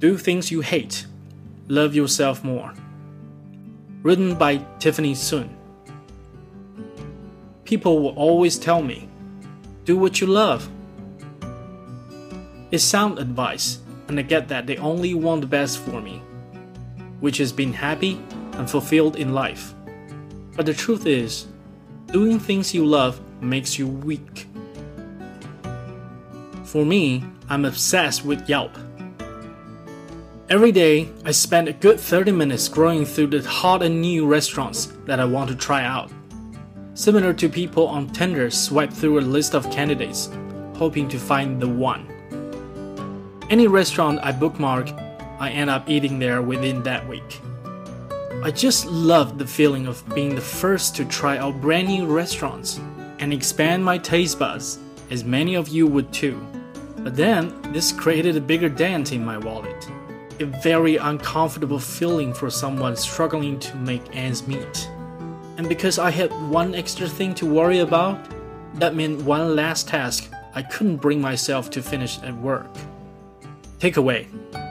Do Things You Hate Love Yourself More. Written by Tiffany Sun. People will always tell me, do what you love. It's sound advice, and I get that they only want the best for me, which is being happy and fulfilled in life. But the truth is, doing things you love makes you weak. For me, I'm obsessed with Yelp. Every day, I spend a good 30 minutes scrolling through the hot and new restaurants that I want to try out. Similar to people on Tinder swipe through a list of candidates, hoping to find the one. Any restaurant I bookmark, I end up eating there within that week. I just love the feeling of being the first to try out brand new restaurants and expand my taste buds, as many of you would too. But then, this created a bigger dent in my wallet a very uncomfortable feeling for someone struggling to make ends meet. And because I had one extra thing to worry about, that meant one last task I couldn't bring myself to finish at work. Takeaway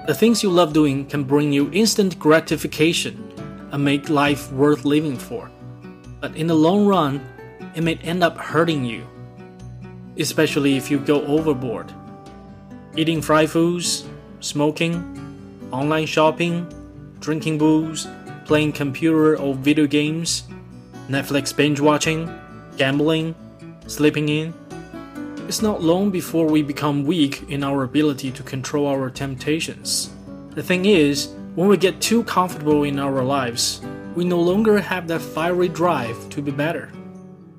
The things you love doing can bring you instant gratification and make life worth living for. But in the long run, it may end up hurting you, especially if you go overboard. Eating fried foods, smoking, online shopping, drinking booze, playing computer or video games, Netflix binge watching, gambling, sleeping in. It's not long before we become weak in our ability to control our temptations. The thing is, when we get too comfortable in our lives, we no longer have that fiery drive to be better.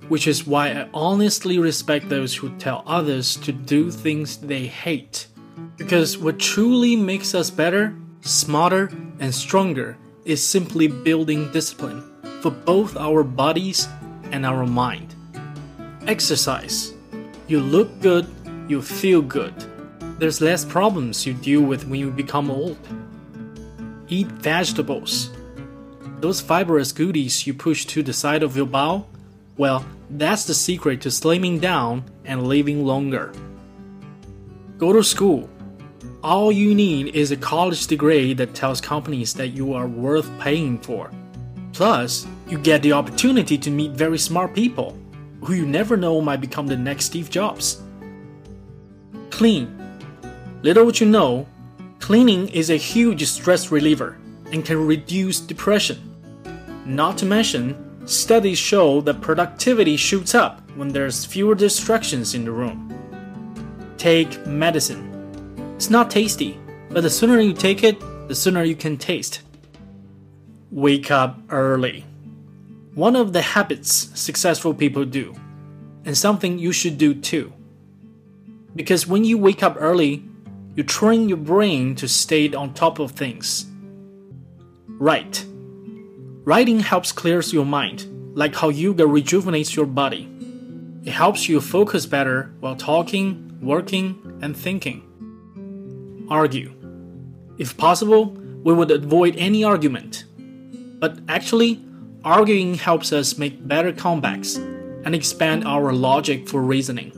Which is why I honestly respect those who tell others to do things they hate. Because what truly makes us better smarter, and stronger is simply building discipline for both our bodies and our mind. Exercise. You look good, you feel good. There's less problems you deal with when you become old. Eat vegetables. Those fibrous goodies you push to the side of your bowl, well, that's the secret to slimming down and living longer. Go to school all you need is a college degree that tells companies that you are worth paying for. Plus, you get the opportunity to meet very smart people who you never know might become the next Steve Jobs. Clean. Little what you know, cleaning is a huge stress reliever and can reduce depression. Not to mention, studies show that productivity shoots up when there's fewer distractions in the room. Take medicine. It's not tasty, but the sooner you take it, the sooner you can taste. Wake up early. One of the habits successful people do, and something you should do too. Because when you wake up early, you train your brain to stay on top of things. Write. Writing helps clears your mind, like how yoga rejuvenates your body. It helps you focus better while talking, working, and thinking argue. If possible, we would avoid any argument. But actually, arguing helps us make better comebacks and expand our logic for reasoning.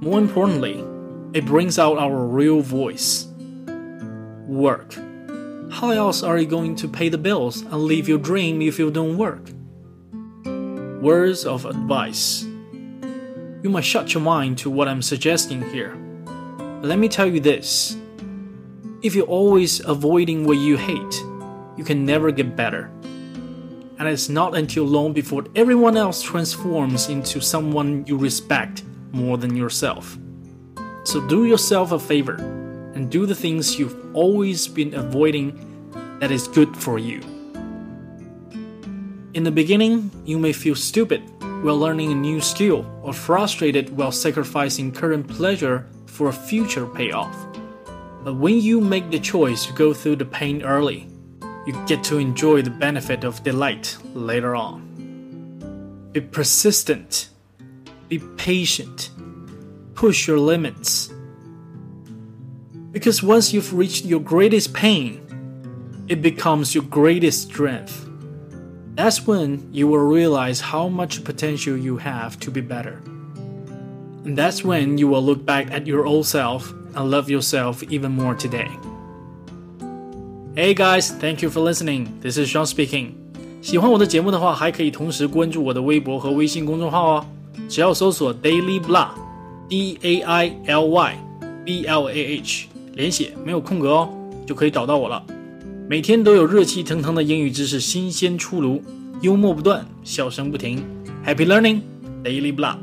More importantly, it brings out our real voice. Work. How else are you going to pay the bills and live your dream if you don't work? Words of advice. You might shut your mind to what I'm suggesting here let me tell you this if you're always avoiding what you hate, you can never get better. And it's not until long before everyone else transforms into someone you respect more than yourself. So do yourself a favor and do the things you've always been avoiding that is good for you. In the beginning, you may feel stupid while learning a new skill or frustrated while sacrificing current pleasure for a future payoff. But when you make the choice to go through the pain early, you get to enjoy the benefit of delight later on. Be persistent, be patient, push your limits. Because once you've reached your greatest pain, it becomes your greatest strength. That's when you will realize how much potential you have to be better. And that's when you will look back at your old self and love yourself even more today. Hey guys, thank you for listening. This is Sean speaking. 喜欢我的节目的话，还可以同时关注我的微博和微信公众号哦。只要搜索 Daily Blah，D A I L Y B L A H，连写没有空格哦，就可以找到我了。每天都有热气腾腾的英语知识新鲜出炉，幽默不断，笑声不停。Happy learning, Daily Blah。